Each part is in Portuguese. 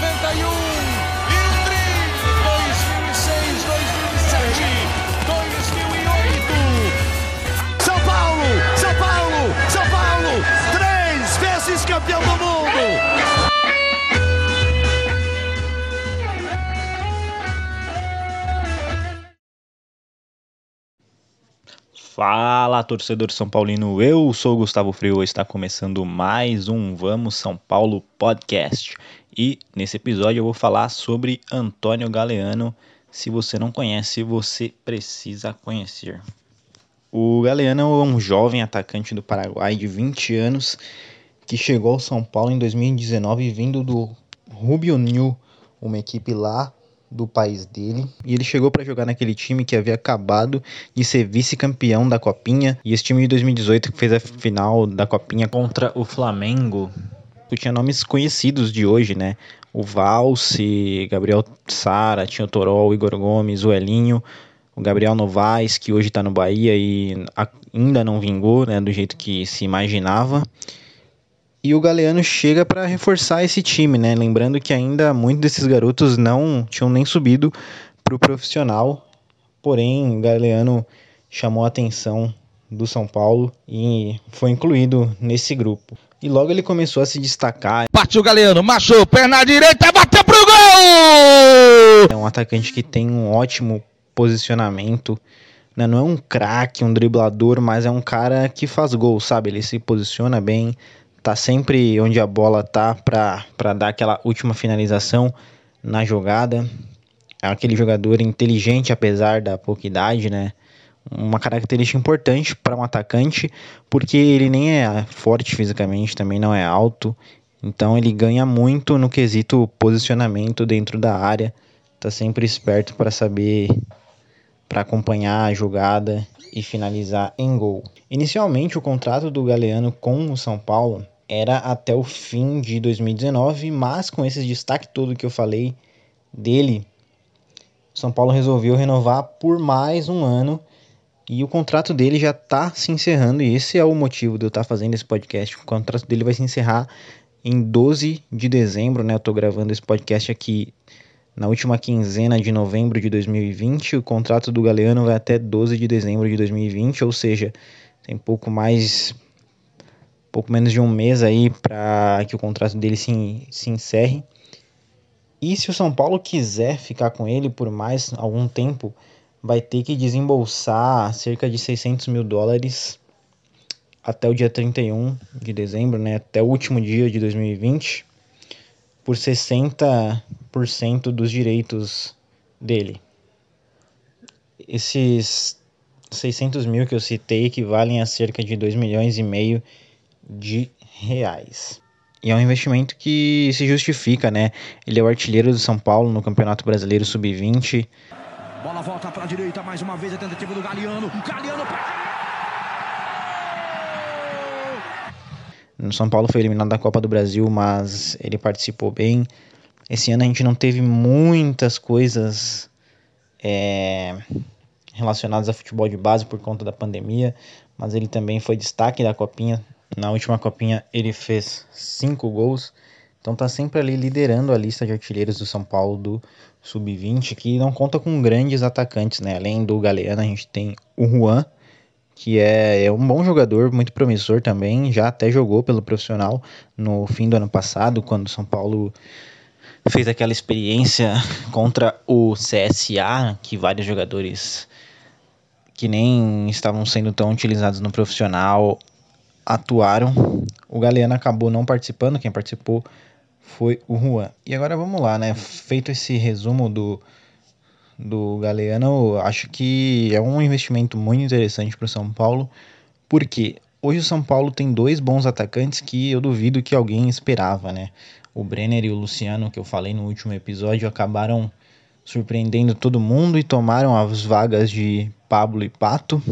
91, Idri, 2006, 2007, 2008. São Paulo, São Paulo, São Paulo, três vezes campeão do mundo. Fala, torcedor São Paulino. Eu sou o Gustavo Frio. Está começando mais um Vamos São Paulo podcast. E nesse episódio eu vou falar sobre Antônio Galeano. Se você não conhece, você precisa conhecer. O Galeano é um jovem atacante do Paraguai de 20 anos que chegou ao São Paulo em 2019 vindo do Rubio New, uma equipe lá do país dele. E ele chegou para jogar naquele time que havia acabado de ser vice-campeão da Copinha. E esse time de 2018 que fez a final da Copinha contra o Flamengo. Que tinha nomes conhecidos de hoje, né? O Valse, Gabriel Sara, tinha o Toró, o Igor Gomes, o Elinho, o Gabriel Novaes, que hoje tá no Bahia e ainda não vingou, né? Do jeito que se imaginava. E o Galeano chega para reforçar esse time, né? Lembrando que ainda muitos desses garotos não tinham nem subido para o profissional. Porém, o Galeano chamou a atenção do São Paulo e foi incluído nesse grupo. E logo ele começou a se destacar. Partiu o Galeano, machou, perna direita, bateu pro gol! É um atacante que tem um ótimo posicionamento. Né? Não é um craque, um driblador, mas é um cara que faz gol, sabe? Ele se posiciona bem, tá sempre onde a bola tá para dar aquela última finalização na jogada. É aquele jogador inteligente apesar da pouca idade, né? Uma característica importante para um atacante, porque ele nem é forte fisicamente, também não é alto. Então ele ganha muito no quesito posicionamento dentro da área. Tá sempre esperto para saber para acompanhar a jogada e finalizar em gol. Inicialmente, o contrato do Galeano com o São Paulo era até o fim de 2019, mas com esse destaque todo que eu falei dele, São Paulo resolveu renovar por mais um ano e o contrato dele já está se encerrando, e esse é o motivo de eu estar tá fazendo esse podcast. O contrato dele vai se encerrar em 12 de dezembro, né? Eu estou gravando esse podcast aqui na última quinzena de novembro de 2020. O contrato do Galeano vai até 12 de dezembro de 2020, ou seja, tem pouco mais pouco menos de um mês aí para que o contrato dele se, se encerre. E se o São Paulo quiser ficar com ele por mais algum tempo, vai ter que desembolsar cerca de 600 mil dólares até o dia 31 de dezembro, né, até o último dia de 2020, por 60% dos direitos dele. Esses 600 mil que eu citei equivalem a cerca de 2 milhões e meio de reais. E é um investimento que se justifica, né? Ele é o artilheiro do São Paulo no Campeonato Brasileiro Sub-20. Bola volta para a direita mais uma vez a tentativa do Galeano. Galeano No São Paulo foi eliminado da Copa do Brasil, mas ele participou bem. Esse ano a gente não teve muitas coisas é, relacionadas a futebol de base por conta da pandemia, mas ele também foi destaque da Copinha, na última copinha ele fez 5 gols. Então tá sempre ali liderando a lista de artilheiros do São Paulo do Sub-20, que não conta com grandes atacantes, né? Além do Galeano, a gente tem o Juan, que é, é um bom jogador, muito promissor também, já até jogou pelo profissional no fim do ano passado, quando o São Paulo fez aquela experiência contra o CSA, que vários jogadores que nem estavam sendo tão utilizados no profissional atuaram. O Galeano acabou não participando, quem participou foi o Juan. E agora vamos lá, né? Feito esse resumo do, do Galeano, acho que é um investimento muito interessante para o São Paulo, porque hoje o São Paulo tem dois bons atacantes que eu duvido que alguém esperava, né? O Brenner e o Luciano, que eu falei no último episódio, acabaram surpreendendo todo mundo e tomaram as vagas de Pablo e Pato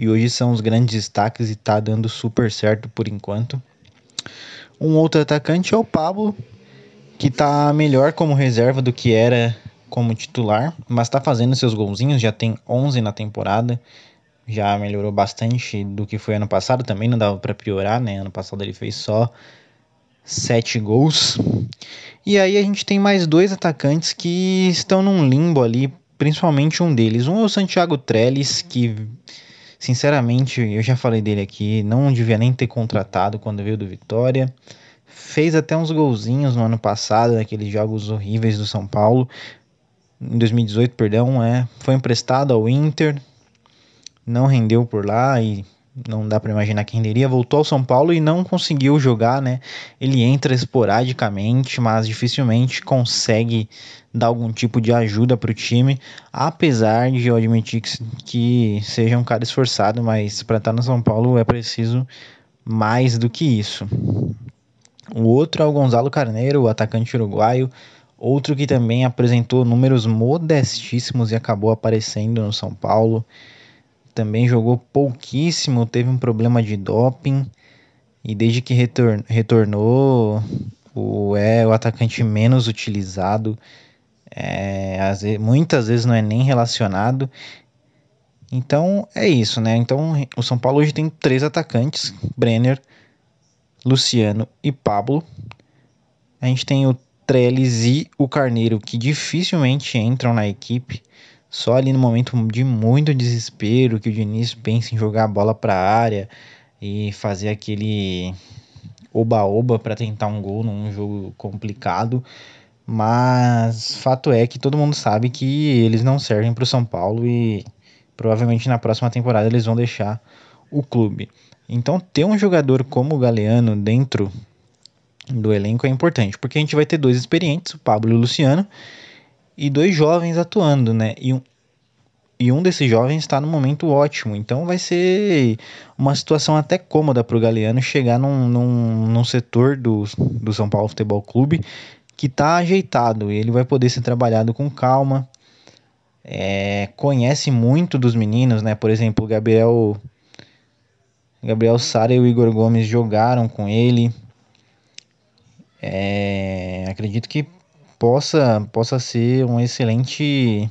e hoje são os grandes destaques e tá dando super certo por enquanto. Um outro atacante é o Pablo, que tá melhor como reserva do que era como titular, mas tá fazendo seus golzinhos, já tem 11 na temporada. Já melhorou bastante do que foi ano passado, também não dava para piorar, né? Ano passado ele fez só 7 gols. E aí a gente tem mais dois atacantes que estão num limbo ali, principalmente um deles. Um é o Santiago Trellis, que sinceramente eu já falei dele aqui, não devia nem ter contratado quando veio do Vitória. Fez até uns golzinhos no ano passado, naqueles jogos horríveis do São Paulo. Em 2018, perdão, é, foi emprestado ao Inter, não rendeu por lá e não dá para imaginar quem renderia. Voltou ao São Paulo e não conseguiu jogar, né? Ele entra esporadicamente, mas dificilmente consegue dar algum tipo de ajuda para o time, apesar de eu admitir que, que seja um cara esforçado, mas para estar no São Paulo é preciso mais do que isso. O outro é o Gonzalo Carneiro, o atacante uruguaio, outro que também apresentou números modestíssimos e acabou aparecendo no São Paulo também jogou pouquíssimo, teve um problema de doping e desde que retor retornou o, é o atacante menos utilizado. É, muitas vezes não é nem relacionado. Então é isso, né? Então o São Paulo hoje tem três atacantes: Brenner, Luciano e Pablo. A gente tem o Trellis e o Carneiro que dificilmente entram na equipe. Só ali no momento de muito desespero que o Diniz pensa em jogar a bola para a área e fazer aquele oba-oba para tentar um gol num jogo complicado. Mas fato é que todo mundo sabe que eles não servem para o São Paulo e provavelmente na próxima temporada eles vão deixar o clube. Então ter um jogador como o Galeano dentro do elenco é importante, porque a gente vai ter dois experientes, o Pablo e o Luciano, e dois jovens atuando, né? E um, e um desses jovens está no momento ótimo. Então vai ser uma situação até cômoda para o Galeano chegar num, num, num, setor do, do São Paulo Futebol Clube que está ajeitado. Ele vai poder ser trabalhado com calma. É, conhece muito dos meninos, né? Por exemplo, Gabriel, Gabriel Sara e o Igor Gomes jogaram com ele. É, acredito que possa, possa ser um excelente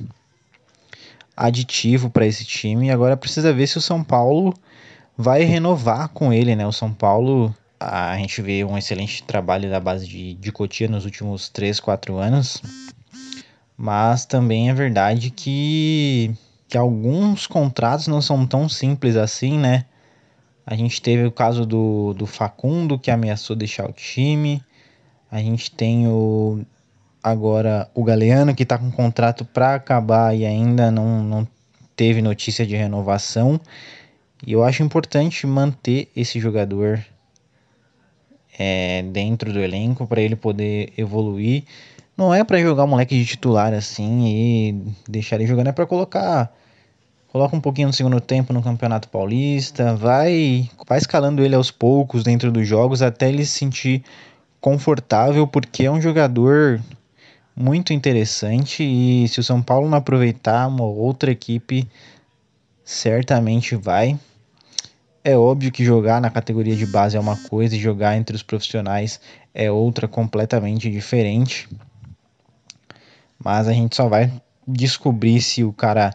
aditivo para esse time. Agora precisa ver se o São Paulo vai renovar com ele, né? O São Paulo, a gente vê um excelente trabalho da base de, de Cotia nos últimos 3, 4 anos. Mas também é verdade que, que alguns contratos não são tão simples assim, né? A gente teve o caso do, do Facundo, que ameaçou deixar o time. A gente tem o agora o Galeano, que está com contrato para acabar e ainda não, não teve notícia de renovação. E eu acho importante manter esse jogador é, dentro do elenco para ele poder evoluir. Não é para jogar moleque de titular assim e deixar ele jogando, é para colocar. Coloca um pouquinho no segundo tempo no Campeonato Paulista, vai, vai escalando ele aos poucos dentro dos jogos até ele se sentir confortável, porque é um jogador muito interessante e se o São Paulo não aproveitar, uma outra equipe certamente vai. É óbvio que jogar na categoria de base é uma coisa e jogar entre os profissionais é outra completamente diferente. Mas a gente só vai descobrir se o cara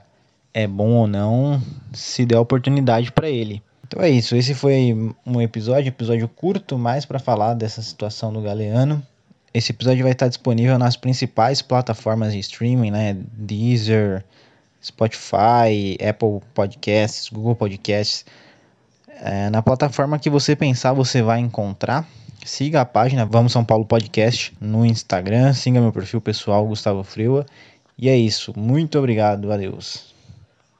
é bom ou não se der oportunidade para ele. Então é isso, esse foi um episódio, episódio curto, mais para falar dessa situação do Galeano. Esse episódio vai estar disponível nas principais plataformas de streaming, né? Deezer, Spotify, Apple Podcasts, Google Podcasts. É, na plataforma que você pensar, você vai encontrar. Siga a página Vamos São Paulo Podcast no Instagram. Siga meu perfil pessoal, Gustavo Freua. E é isso. Muito obrigado. Adeus.